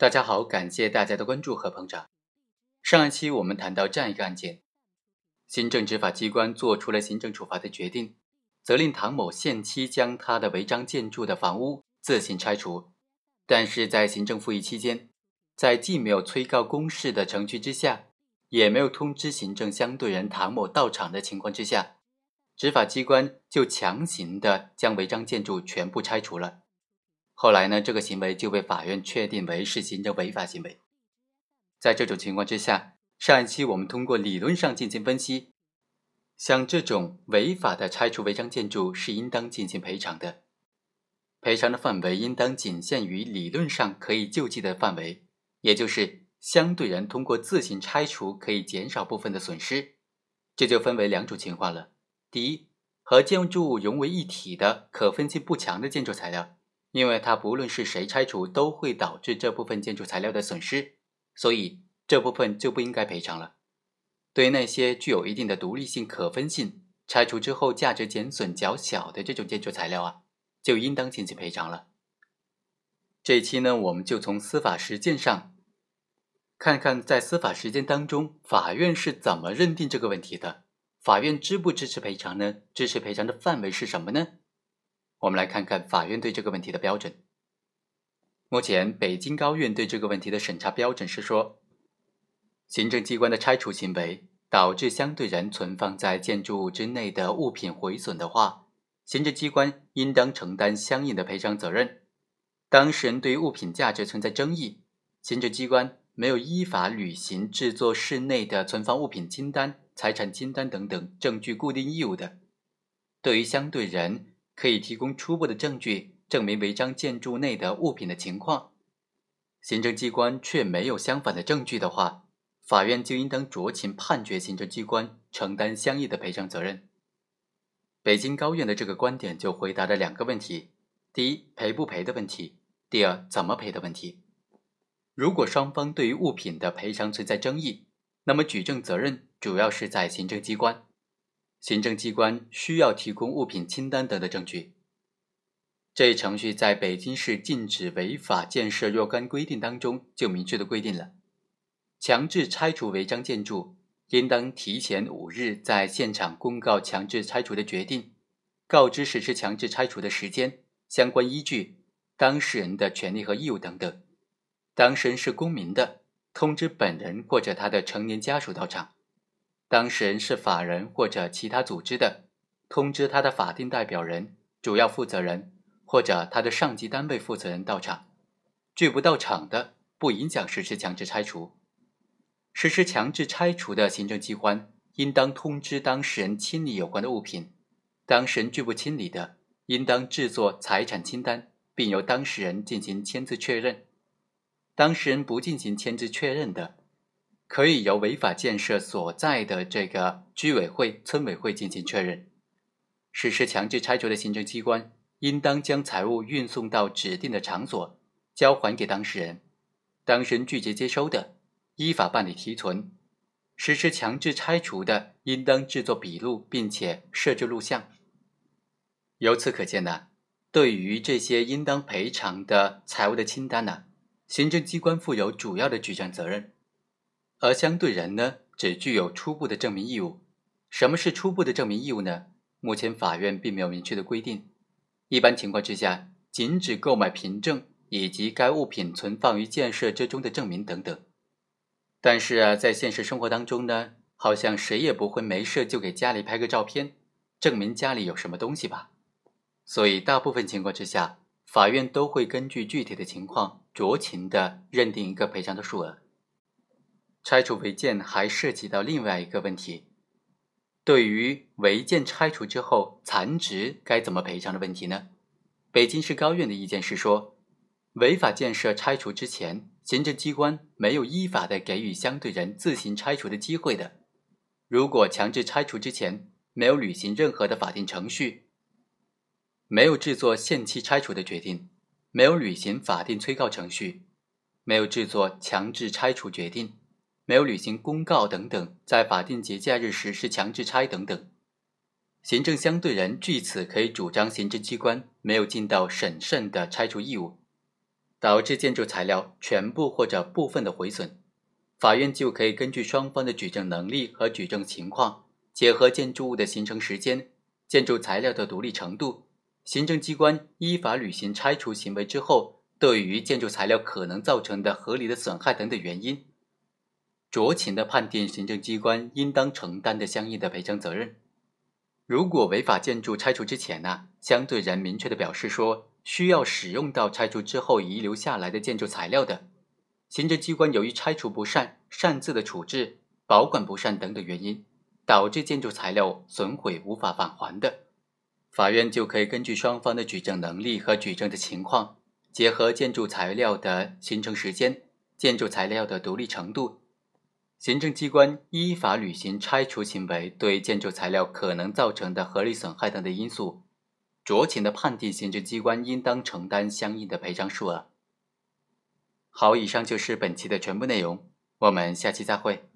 大家好，感谢大家的关注和捧场。上一期我们谈到这样一个案件：行政执法机关做出了行政处罚的决定，责令唐某限期将他的违章建筑的房屋自行拆除。但是在行政复议期间，在既没有催告公示的程序之下，也没有通知行政相对人唐某到场的情况之下，执法机关就强行的将违章建筑全部拆除了。后来呢，这个行为就被法院确定为是行政违法行为。在这种情况之下，上一期我们通过理论上进行分析，像这种违法的拆除违章建筑是应当进行赔偿的，赔偿的范围应当仅限于理论上可以救济的范围，也就是相对人通过自行拆除可以减少部分的损失。这就分为两种情况了：第一，和建筑物融为一体的可分性不强的建筑材料。因为它不论是谁拆除，都会导致这部分建筑材料的损失，所以这部分就不应该赔偿了。对于那些具有一定的独立性、可分性，拆除之后价值减损较小的这种建筑材料啊，就应当进行赔偿了。这一期呢，我们就从司法实践上看看，在司法实践当中，法院是怎么认定这个问题的？法院支不支持赔偿呢？支持赔偿的范围是什么呢？我们来看看法院对这个问题的标准。目前，北京高院对这个问题的审查标准是说，行政机关的拆除行为导致相对人存放在建筑物之内的物品毁损的话，行政机关应当承担相应的赔偿责任。当事人对于物品价值存在争议，行政机关没有依法履行制作室内的存放物品清单、财产清单等等证据固定义务的，对于相对人。可以提供初步的证据证明违章建筑内的物品的情况，行政机关却没有相反的证据的话，法院就应当酌情判决行政机关承担相应的赔偿责任。北京高院的这个观点就回答了两个问题：第一，赔不赔的问题；第二，怎么赔的问题。如果双方对于物品的赔偿存在争议，那么举证责任主要是在行政机关。行政机关需要提供物品清单等的证据。这一程序在北京市禁止违法建设若干规定当中就明确的规定了：强制拆除违章建筑，应当提前五日在现场公告强制拆除的决定，告知实施强制拆除的时间、相关依据、当事人的权利和义务等等。当事人是公民的，通知本人或者他的成年家属到场。当事人是法人或者其他组织的，通知他的法定代表人、主要负责人或者他的上级单位负责人到场。拒不到场的，不影响实施强制拆除。实施强制拆除的行政机关应当通知当事人清理有关的物品。当事人拒不清理的，应当制作财产清单，并由当事人进行签字确认。当事人不进行签字确认的，可以由违法建设所在的这个居委会、村委会进行确认。实施强制拆除的行政机关应当将财物运送到指定的场所，交还给当事人。当事人拒绝接收的，依法办理提存。实施强制拆除的，应当制作笔录，并且设置录像。由此可见呢，对于这些应当赔偿的财物的清单呢，行政机关负有主要的举证责任。而相对人呢，只具有初步的证明义务。什么是初步的证明义务呢？目前法院并没有明确的规定。一般情况之下，仅指购买凭证以及该物品存放于建设之中的证明等等。但是啊，在现实生活当中呢，好像谁也不会没事就给家里拍个照片，证明家里有什么东西吧。所以大部分情况之下，法院都会根据具体的情况，酌情的认定一个赔偿的数额。拆除违建还涉及到另外一个问题，对于违建拆除之后残值该怎么赔偿的问题呢？北京市高院的意见是说，违法建设拆除之前，行政机关没有依法的给予相对人自行拆除的机会的。如果强制拆除之前没有履行任何的法定程序，没有制作限期拆除的决定，没有履行法定催告程序，没有制作强制拆除决定。没有履行公告等等，在法定节假日实施强制拆等等，行政相对人据此可以主张行政机关没有尽到审慎的拆除义务。导致建筑材料全部或者部分的毁损，法院就可以根据双方的举证能力和举证情况，结合建筑物的形成时间、建筑材料的独立程度，行政机关依法履行拆除行为之后，对于建筑材料可能造成的合理的损害等等原因，酌情的判定行政机关应当承担的相应的赔偿责任。如果违法建筑拆除之前呢，相对人明确的表示说需要使用到拆除之后遗留下来的建筑材料的，行政机关由于拆除不善、擅自的处置、保管不善等等原因，导致建筑材料损毁无法返还的，法院就可以根据双方的举证能力和举证的情况，结合建筑材料的形成时间、建筑材料的独立程度。行政机关依法履行拆除行为对建筑材料可能造成的合理损害等的因素，酌情的判定行政机关应当承担相应的赔偿数额。好，以上就是本期的全部内容，我们下期再会。